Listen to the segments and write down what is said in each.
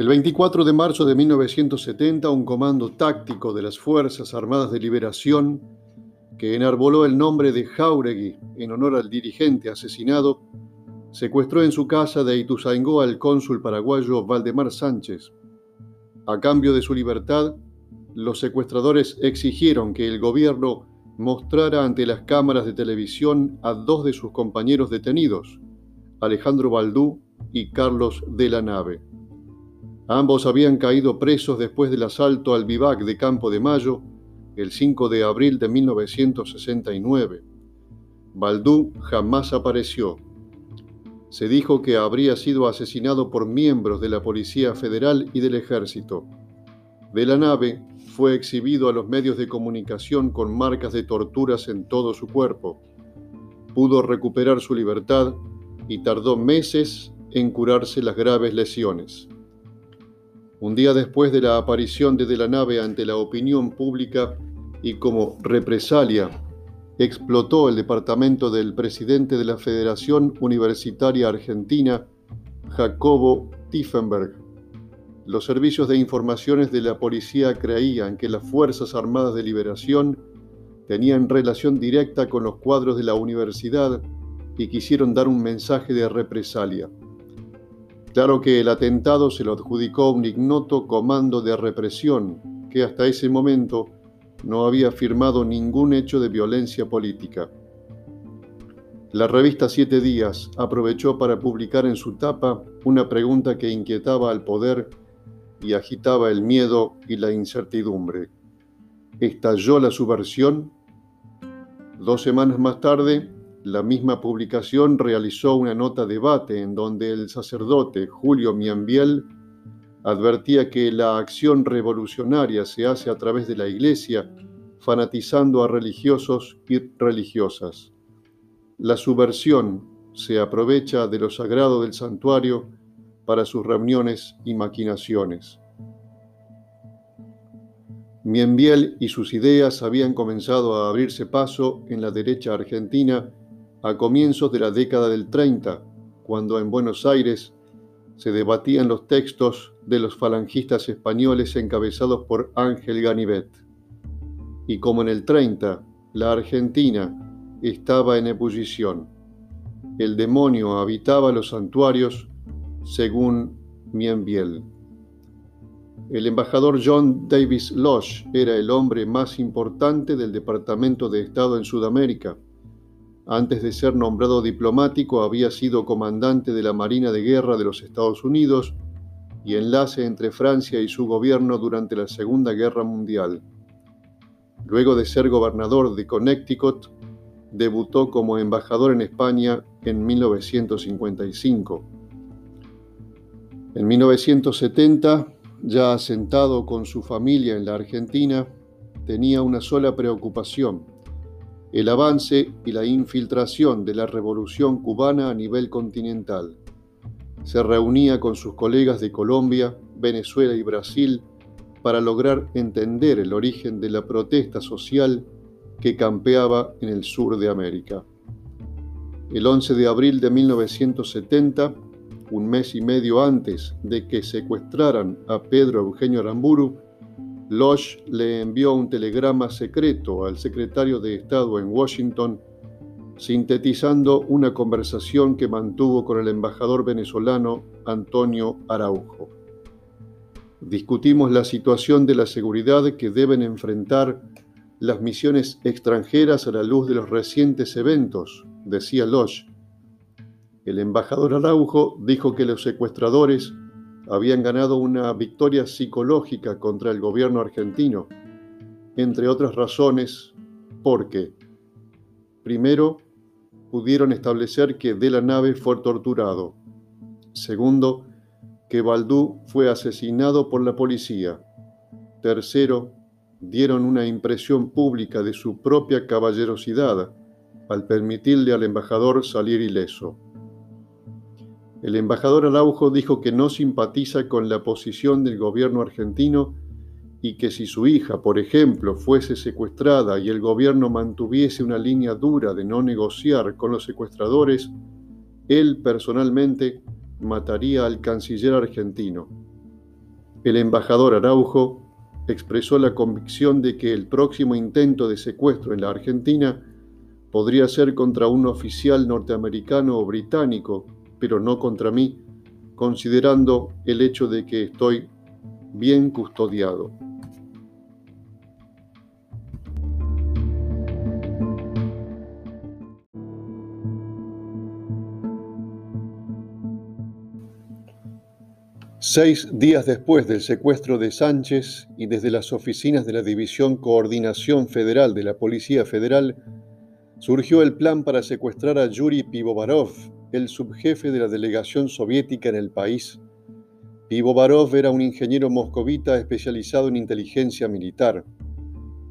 El 24 de marzo de 1970, un comando táctico de las Fuerzas Armadas de Liberación, que enarboló el nombre de Jauregui en honor al dirigente asesinado, secuestró en su casa de Ituzaingó al cónsul paraguayo Valdemar Sánchez. A cambio de su libertad, los secuestradores exigieron que el gobierno mostrara ante las cámaras de televisión a dos de sus compañeros detenidos, Alejandro Baldú y Carlos de la Nave. Ambos habían caído presos después del asalto al vivac de Campo de Mayo el 5 de abril de 1969. Baldú jamás apareció. Se dijo que habría sido asesinado por miembros de la Policía Federal y del Ejército. De la nave fue exhibido a los medios de comunicación con marcas de torturas en todo su cuerpo. Pudo recuperar su libertad y tardó meses en curarse las graves lesiones. Un día después de la aparición de De la nave ante la opinión pública y como represalia, explotó el departamento del presidente de la Federación Universitaria Argentina, Jacobo Tiefenberg. Los servicios de informaciones de la policía creían que las Fuerzas Armadas de Liberación tenían relación directa con los cuadros de la universidad y quisieron dar un mensaje de represalia. Claro que el atentado se lo adjudicó un ignoto comando de represión que hasta ese momento no había firmado ningún hecho de violencia política. La revista Siete Días aprovechó para publicar en su tapa una pregunta que inquietaba al poder y agitaba el miedo y la incertidumbre. ¿Estalló la subversión? Dos semanas más tarde, la misma publicación realizó una nota debate en donde el sacerdote Julio Miambiel advertía que la acción revolucionaria se hace a través de la Iglesia, fanatizando a religiosos y religiosas. La subversión se aprovecha de lo sagrado del santuario para sus reuniones y maquinaciones. Mienbiel y sus ideas habían comenzado a abrirse paso en la derecha argentina a comienzos de la década del 30, cuando en Buenos Aires se debatían los textos de los falangistas españoles encabezados por Ángel Ganivet. Y como en el 30, la Argentina estaba en ebullición. El demonio habitaba los santuarios, según Mienbiel. El embajador John Davis Lodge era el hombre más importante del Departamento de Estado en Sudamérica antes de ser nombrado diplomático, había sido comandante de la Marina de Guerra de los Estados Unidos y enlace entre Francia y su gobierno durante la Segunda Guerra Mundial. Luego de ser gobernador de Connecticut, debutó como embajador en España en 1955. En 1970, ya asentado con su familia en la Argentina, tenía una sola preocupación, el avance y la infiltración de la revolución cubana a nivel continental. Se reunía con sus colegas de Colombia, Venezuela y Brasil para lograr entender el origen de la protesta social que campeaba en el sur de América. El 11 de abril de 1970, un mes y medio antes de que secuestraran a Pedro Eugenio Aramburu, Lodge le envió un telegrama secreto al secretario de Estado en Washington, sintetizando una conversación que mantuvo con el embajador venezolano Antonio Araujo. Discutimos la situación de la seguridad que deben enfrentar las misiones extranjeras a la luz de los recientes eventos, decía Lodge. El embajador Araujo dijo que los secuestradores habían ganado una victoria psicológica contra el gobierno argentino, entre otras razones porque, primero, pudieron establecer que de la nave fue torturado, segundo, que Baldú fue asesinado por la policía, tercero, dieron una impresión pública de su propia caballerosidad al permitirle al embajador salir ileso. El embajador Araujo dijo que no simpatiza con la posición del gobierno argentino y que si su hija, por ejemplo, fuese secuestrada y el gobierno mantuviese una línea dura de no negociar con los secuestradores, él personalmente mataría al canciller argentino. El embajador Araujo expresó la convicción de que el próximo intento de secuestro en la Argentina podría ser contra un oficial norteamericano o británico, pero no contra mí, considerando el hecho de que estoy bien custodiado. Seis días después del secuestro de Sánchez y desde las oficinas de la División Coordinación Federal de la Policía Federal, surgió el plan para secuestrar a Yuri Pivovarov, el subjefe de la delegación soviética en el país. Pivovarov era un ingeniero moscovita especializado en inteligencia militar.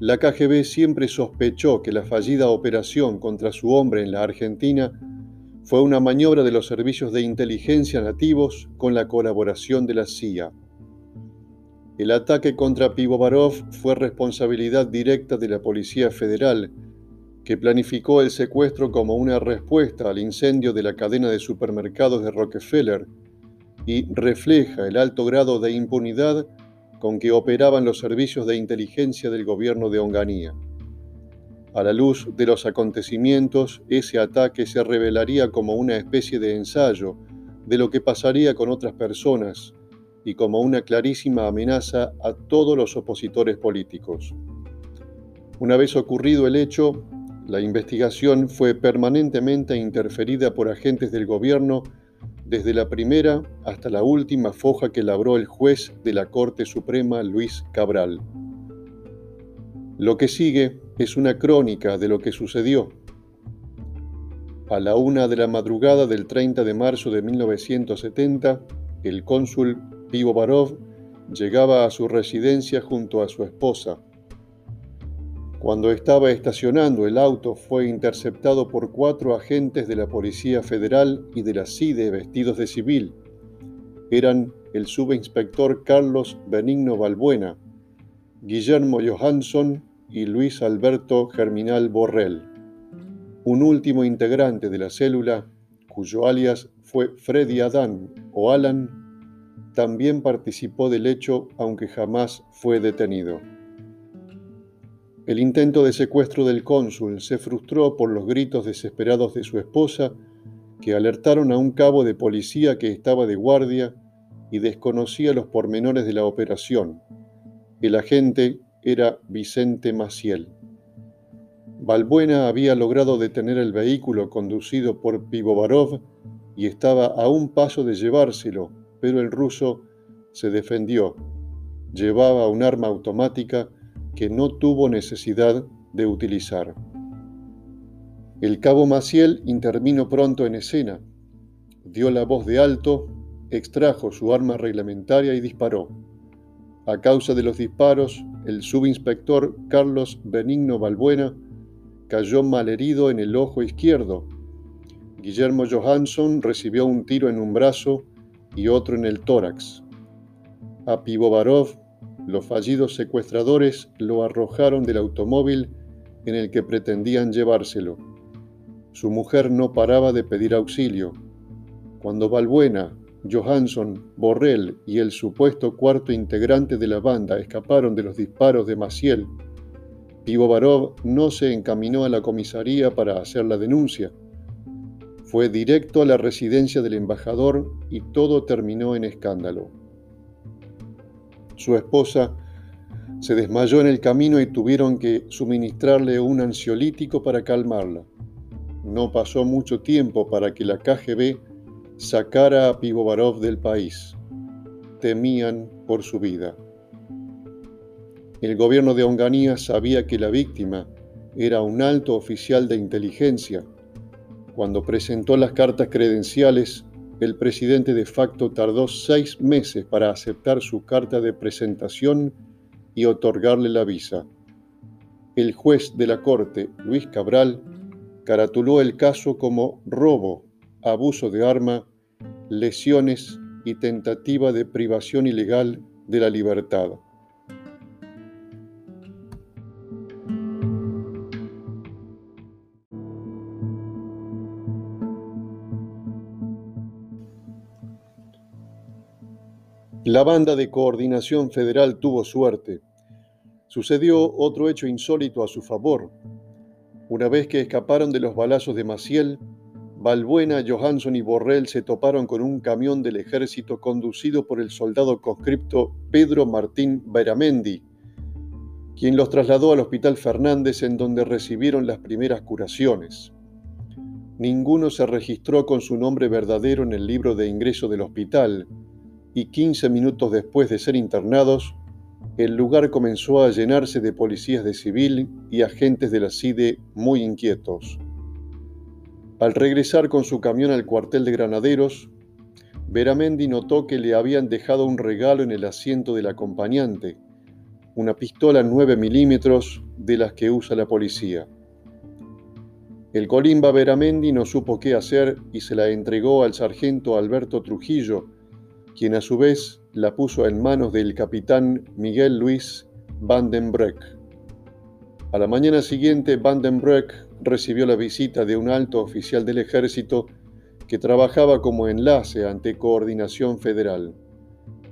La KGB siempre sospechó que la fallida operación contra su hombre en la Argentina fue una maniobra de los servicios de inteligencia nativos con la colaboración de la CIA. El ataque contra Pivovarov fue responsabilidad directa de la Policía Federal, que planificó el secuestro como una respuesta al incendio de la cadena de supermercados de Rockefeller y refleja el alto grado de impunidad con que operaban los servicios de inteligencia del gobierno de Onganía. A la luz de los acontecimientos, ese ataque se revelaría como una especie de ensayo de lo que pasaría con otras personas y como una clarísima amenaza a todos los opositores políticos. Una vez ocurrido el hecho, la investigación fue permanentemente interferida por agentes del gobierno desde la primera hasta la última foja que labró el juez de la Corte Suprema Luis Cabral. Lo que sigue es una crónica de lo que sucedió. A la una de la madrugada del 30 de marzo de 1970, el cónsul Pivo Barov llegaba a su residencia junto a su esposa. Cuando estaba estacionando el auto fue interceptado por cuatro agentes de la Policía Federal y de la CIDE vestidos de civil. Eran el subinspector Carlos Benigno Balbuena, Guillermo Johansson y Luis Alberto Germinal Borrell, un último integrante de la célula cuyo alias fue Freddy Adán o Alan, también participó del hecho aunque jamás fue detenido. El intento de secuestro del cónsul se frustró por los gritos desesperados de su esposa, que alertaron a un cabo de policía que estaba de guardia y desconocía los pormenores de la operación. El agente era Vicente Maciel. Balbuena había logrado detener el vehículo conducido por Pivovarov y estaba a un paso de llevárselo, pero el ruso se defendió. Llevaba un arma automática que no tuvo necesidad de utilizar. El cabo Maciel intervino pronto en escena, dio la voz de alto, extrajo su arma reglamentaria y disparó. A causa de los disparos, el subinspector Carlos Benigno Balbuena cayó malherido en el ojo izquierdo. Guillermo Johansson recibió un tiro en un brazo y otro en el tórax. A Pivovarov, los fallidos secuestradores lo arrojaron del automóvil en el que pretendían llevárselo. Su mujer no paraba de pedir auxilio. Cuando Balbuena, Johansson, Borrell y el supuesto cuarto integrante de la banda escaparon de los disparos de Maciel, Pivovarov no se encaminó a la comisaría para hacer la denuncia. Fue directo a la residencia del embajador y todo terminó en escándalo. Su esposa se desmayó en el camino y tuvieron que suministrarle un ansiolítico para calmarla. No pasó mucho tiempo para que la KGB sacara a Pivovarov del país. Temían por su vida. El gobierno de Onganía sabía que la víctima era un alto oficial de inteligencia. Cuando presentó las cartas credenciales, el presidente de facto tardó seis meses para aceptar su carta de presentación y otorgarle la visa. El juez de la corte, Luis Cabral, caratuló el caso como robo, abuso de arma lesiones y tentativa de privación ilegal de la libertad. La banda de coordinación federal tuvo suerte. Sucedió otro hecho insólito a su favor. Una vez que escaparon de los balazos de Maciel, Balbuena, Johansson y Borrell se toparon con un camión del ejército conducido por el soldado conscripto Pedro Martín Beramendi, quien los trasladó al Hospital Fernández en donde recibieron las primeras curaciones. Ninguno se registró con su nombre verdadero en el libro de ingreso del hospital y 15 minutos después de ser internados, el lugar comenzó a llenarse de policías de civil y agentes de la CIDE muy inquietos. Al regresar con su camión al cuartel de granaderos, Veramendi notó que le habían dejado un regalo en el asiento del acompañante, una pistola 9 milímetros de las que usa la policía. El colimba Veramendi no supo qué hacer y se la entregó al sargento Alberto Trujillo, quien a su vez la puso en manos del capitán Miguel Luis Vandenbreck. A la mañana siguiente, Vandenbreck recibió la visita de un alto oficial del ejército que trabajaba como enlace ante Coordinación Federal.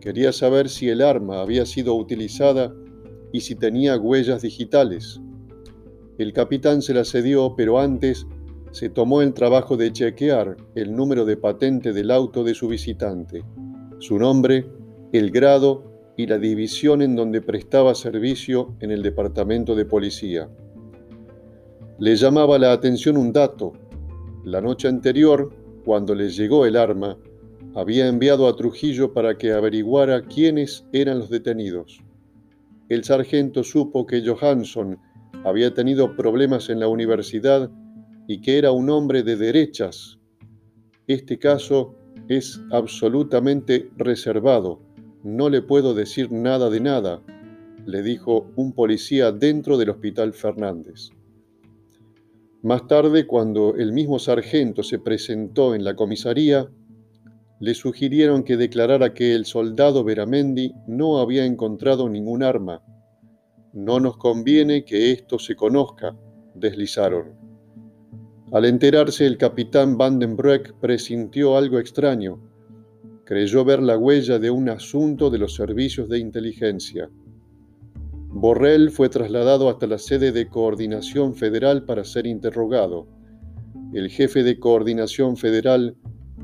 Quería saber si el arma había sido utilizada y si tenía huellas digitales. El capitán se la cedió, pero antes se tomó el trabajo de chequear el número de patente del auto de su visitante, su nombre, el grado y la división en donde prestaba servicio en el departamento de policía. Le llamaba la atención un dato. La noche anterior, cuando le llegó el arma, había enviado a Trujillo para que averiguara quiénes eran los detenidos. El sargento supo que Johansson había tenido problemas en la universidad y que era un hombre de derechas. Este caso es absolutamente reservado. No le puedo decir nada de nada, le dijo un policía dentro del Hospital Fernández. Más tarde, cuando el mismo sargento se presentó en la comisaría, le sugirieron que declarara que el soldado Veramendi no había encontrado ningún arma. No nos conviene que esto se conozca, deslizaron. Al enterarse, el capitán Vandenbreck presintió algo extraño. Creyó ver la huella de un asunto de los servicios de inteligencia. Borrell fue trasladado hasta la sede de Coordinación Federal para ser interrogado. El jefe de Coordinación Federal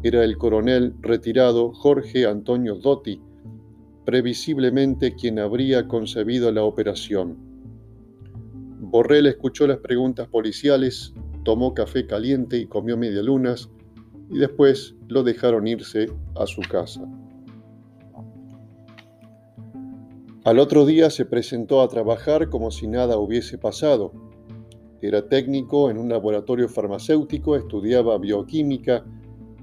era el coronel retirado Jorge Antonio Dotti, previsiblemente quien habría concebido la operación. Borrell escuchó las preguntas policiales, tomó café caliente y comió medialunas y después lo dejaron irse a su casa. Al otro día se presentó a trabajar como si nada hubiese pasado. Era técnico en un laboratorio farmacéutico, estudiaba bioquímica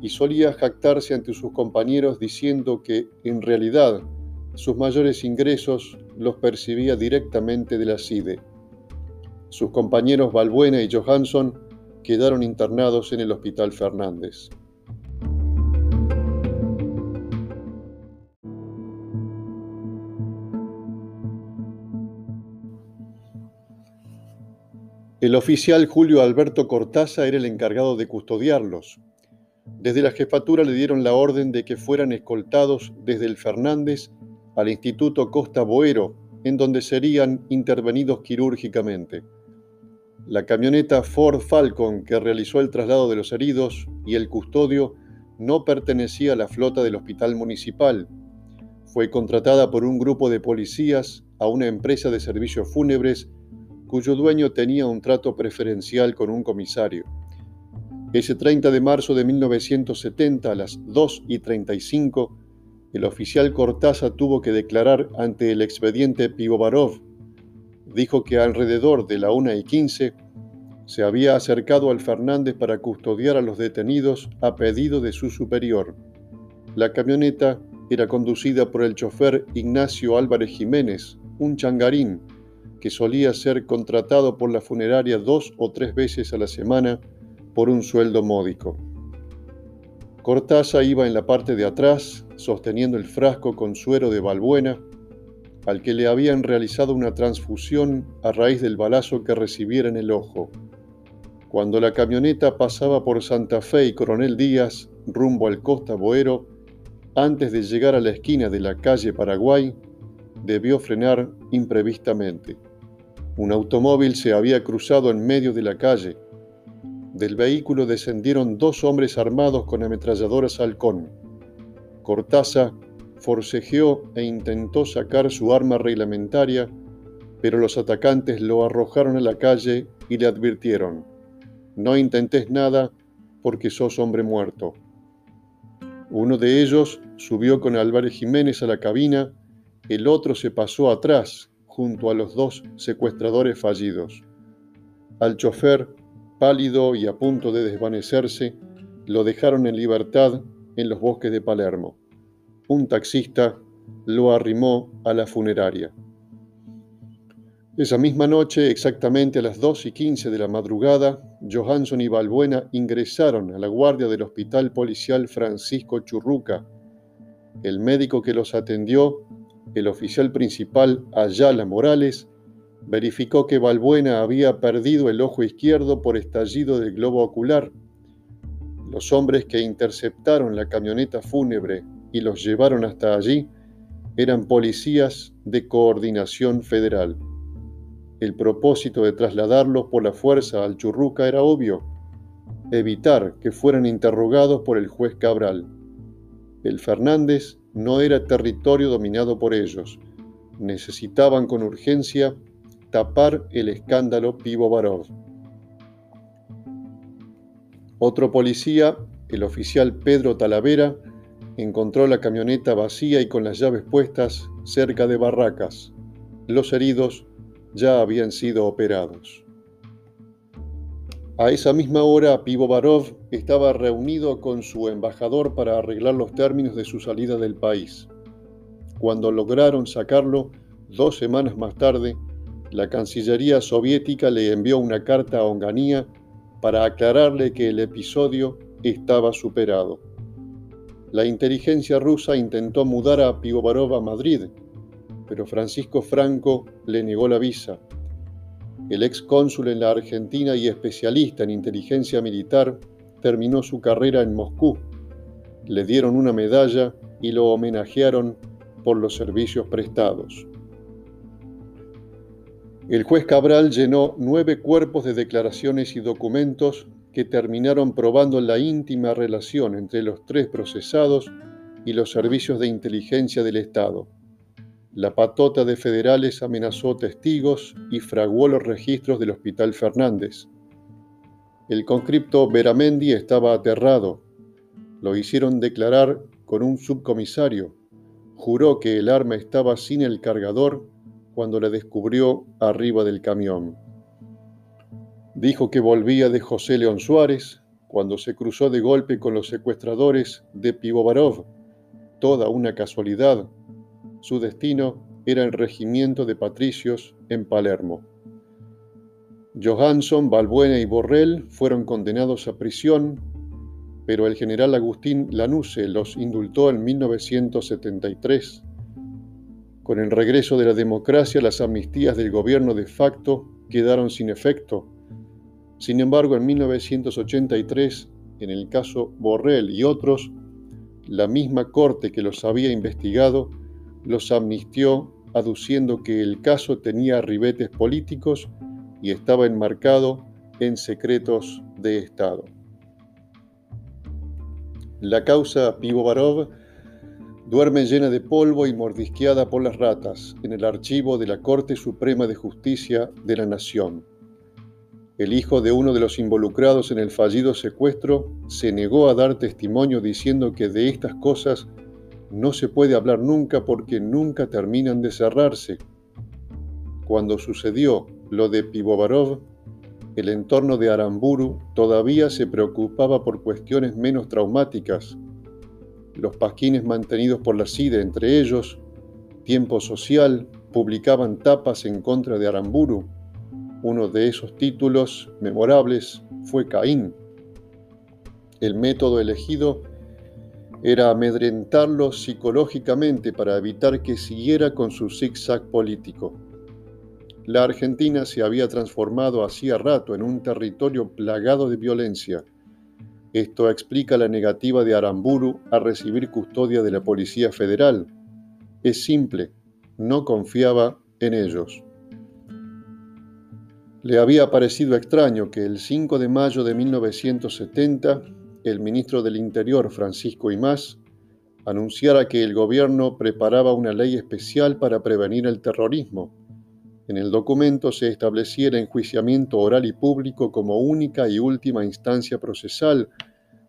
y solía jactarse ante sus compañeros diciendo que, en realidad, sus mayores ingresos los percibía directamente de la CIDE. Sus compañeros Balbuena y Johansson quedaron internados en el Hospital Fernández. El oficial Julio Alberto Cortaza era el encargado de custodiarlos. Desde la jefatura le dieron la orden de que fueran escoltados desde el Fernández al Instituto Costa Boero, en donde serían intervenidos quirúrgicamente. La camioneta Ford Falcon que realizó el traslado de los heridos y el custodio no pertenecía a la flota del hospital municipal. Fue contratada por un grupo de policías a una empresa de servicios fúnebres cuyo dueño tenía un trato preferencial con un comisario. Ese 30 de marzo de 1970 a las 2 y 35, el oficial Cortaza tuvo que declarar ante el expediente Pivovarov. Dijo que alrededor de la 1 y 15 se había acercado al Fernández para custodiar a los detenidos a pedido de su superior. La camioneta era conducida por el chofer Ignacio Álvarez Jiménez, un changarín, que solía ser contratado por la funeraria dos o tres veces a la semana por un sueldo módico. Cortaza iba en la parte de atrás, sosteniendo el frasco con suero de balbuena, al que le habían realizado una transfusión a raíz del balazo que recibiera en el ojo. Cuando la camioneta pasaba por Santa Fe y Coronel Díaz rumbo al Costa Boero, antes de llegar a la esquina de la calle Paraguay, debió frenar imprevistamente. Un automóvil se había cruzado en medio de la calle. Del vehículo descendieron dos hombres armados con ametralladoras halcón. Cortaza forcejeó e intentó sacar su arma reglamentaria, pero los atacantes lo arrojaron a la calle y le advirtieron, no intentes nada porque sos hombre muerto. Uno de ellos subió con Álvarez Jiménez a la cabina, el otro se pasó atrás junto a los dos secuestradores fallidos. Al chofer, pálido y a punto de desvanecerse, lo dejaron en libertad en los bosques de Palermo. Un taxista lo arrimó a la funeraria. Esa misma noche, exactamente a las 2 y 15 de la madrugada, Johansson y Balbuena ingresaron a la guardia del Hospital Policial Francisco Churruca. El médico que los atendió, el oficial principal Ayala Morales, verificó que Balbuena había perdido el ojo izquierdo por estallido del globo ocular. Los hombres que interceptaron la camioneta fúnebre y los llevaron hasta allí eran policías de coordinación federal. El propósito de trasladarlos por la fuerza al Churruca era obvio, evitar que fueran interrogados por el juez Cabral. El Fernández no era territorio dominado por ellos. Necesitaban con urgencia tapar el escándalo Pivo. Otro policía, el oficial Pedro Talavera, encontró la camioneta vacía y con las llaves puestas cerca de Barracas. Los heridos ya habían sido operados. A esa misma hora, Pivovarov estaba reunido con su embajador para arreglar los términos de su salida del país. Cuando lograron sacarlo, dos semanas más tarde, la Cancillería soviética le envió una carta a Onganía para aclararle que el episodio estaba superado. La inteligencia rusa intentó mudar a Pivovarov a Madrid, pero Francisco Franco le negó la visa. El ex cónsul en la Argentina y especialista en inteligencia militar terminó su carrera en Moscú. Le dieron una medalla y lo homenajearon por los servicios prestados. El juez Cabral llenó nueve cuerpos de declaraciones y documentos que terminaron probando la íntima relación entre los tres procesados y los servicios de inteligencia del Estado. La patota de federales amenazó testigos y fraguó los registros del Hospital Fernández. El conscripto Beramendi estaba aterrado. Lo hicieron declarar con un subcomisario. Juró que el arma estaba sin el cargador cuando la descubrió arriba del camión. Dijo que volvía de José León Suárez cuando se cruzó de golpe con los secuestradores de Pivovarov. Toda una casualidad, su destino era el regimiento de patricios en Palermo. Johansson, Balbuena y Borrell fueron condenados a prisión, pero el general Agustín Lanuse los indultó en 1973. Con el regreso de la democracia, las amnistías del gobierno de facto quedaron sin efecto. Sin embargo, en 1983, en el caso Borrell y otros, la misma corte que los había investigado los amnistió aduciendo que el caso tenía ribetes políticos y estaba enmarcado en secretos de Estado. La causa Pivovarov duerme llena de polvo y mordisqueada por las ratas en el archivo de la Corte Suprema de Justicia de la Nación. El hijo de uno de los involucrados en el fallido secuestro se negó a dar testimonio diciendo que de estas cosas no se puede hablar nunca porque nunca terminan de cerrarse. Cuando sucedió lo de Pivovarov, el entorno de Aramburu todavía se preocupaba por cuestiones menos traumáticas. Los pasquines mantenidos por la CIDE, entre ellos, Tiempo Social, publicaban tapas en contra de Aramburu. Uno de esos títulos memorables fue Caín. El método elegido era amedrentarlo psicológicamente para evitar que siguiera con su zigzag político. La Argentina se había transformado hacía rato en un territorio plagado de violencia. Esto explica la negativa de Aramburu a recibir custodia de la Policía Federal. Es simple, no confiaba en ellos. Le había parecido extraño que el 5 de mayo de 1970 el ministro del Interior, Francisco Imás, anunciara que el gobierno preparaba una ley especial para prevenir el terrorismo. En el documento se establecía el enjuiciamiento oral y público como única y última instancia procesal,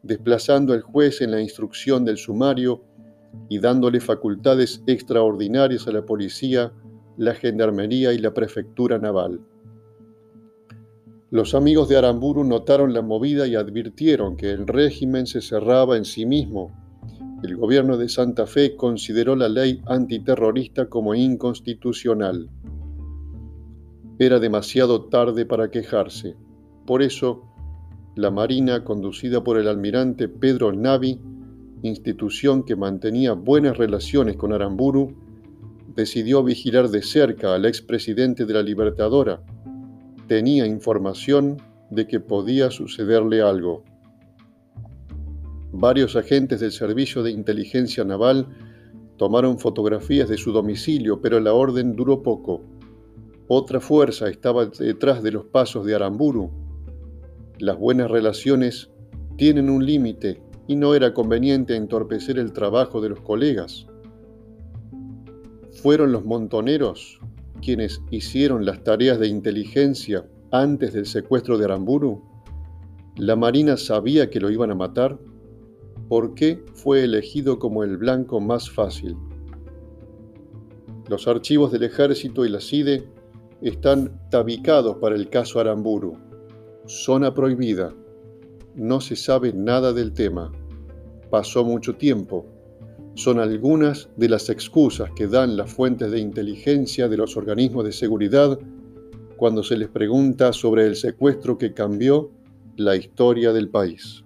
desplazando al juez en la instrucción del sumario y dándole facultades extraordinarias a la policía, la gendarmería y la prefectura naval. Los amigos de Aramburu notaron la movida y advirtieron que el régimen se cerraba en sí mismo. El gobierno de Santa Fe consideró la ley antiterrorista como inconstitucional. Era demasiado tarde para quejarse. Por eso, la Marina, conducida por el almirante Pedro Navi, institución que mantenía buenas relaciones con Aramburu, decidió vigilar de cerca al expresidente de la Libertadora, tenía información de que podía sucederle algo. Varios agentes del Servicio de Inteligencia Naval tomaron fotografías de su domicilio, pero la orden duró poco. Otra fuerza estaba detrás de los pasos de Aramburu. Las buenas relaciones tienen un límite y no era conveniente entorpecer el trabajo de los colegas. Fueron los montoneros quienes hicieron las tareas de inteligencia antes del secuestro de Aramburu? ¿La Marina sabía que lo iban a matar? ¿Por qué fue elegido como el blanco más fácil? Los archivos del ejército y la CIDE están tabicados para el caso Aramburu. Zona prohibida. No se sabe nada del tema. Pasó mucho tiempo son algunas de las excusas que dan las fuentes de inteligencia de los organismos de seguridad cuando se les pregunta sobre el secuestro que cambió la historia del país.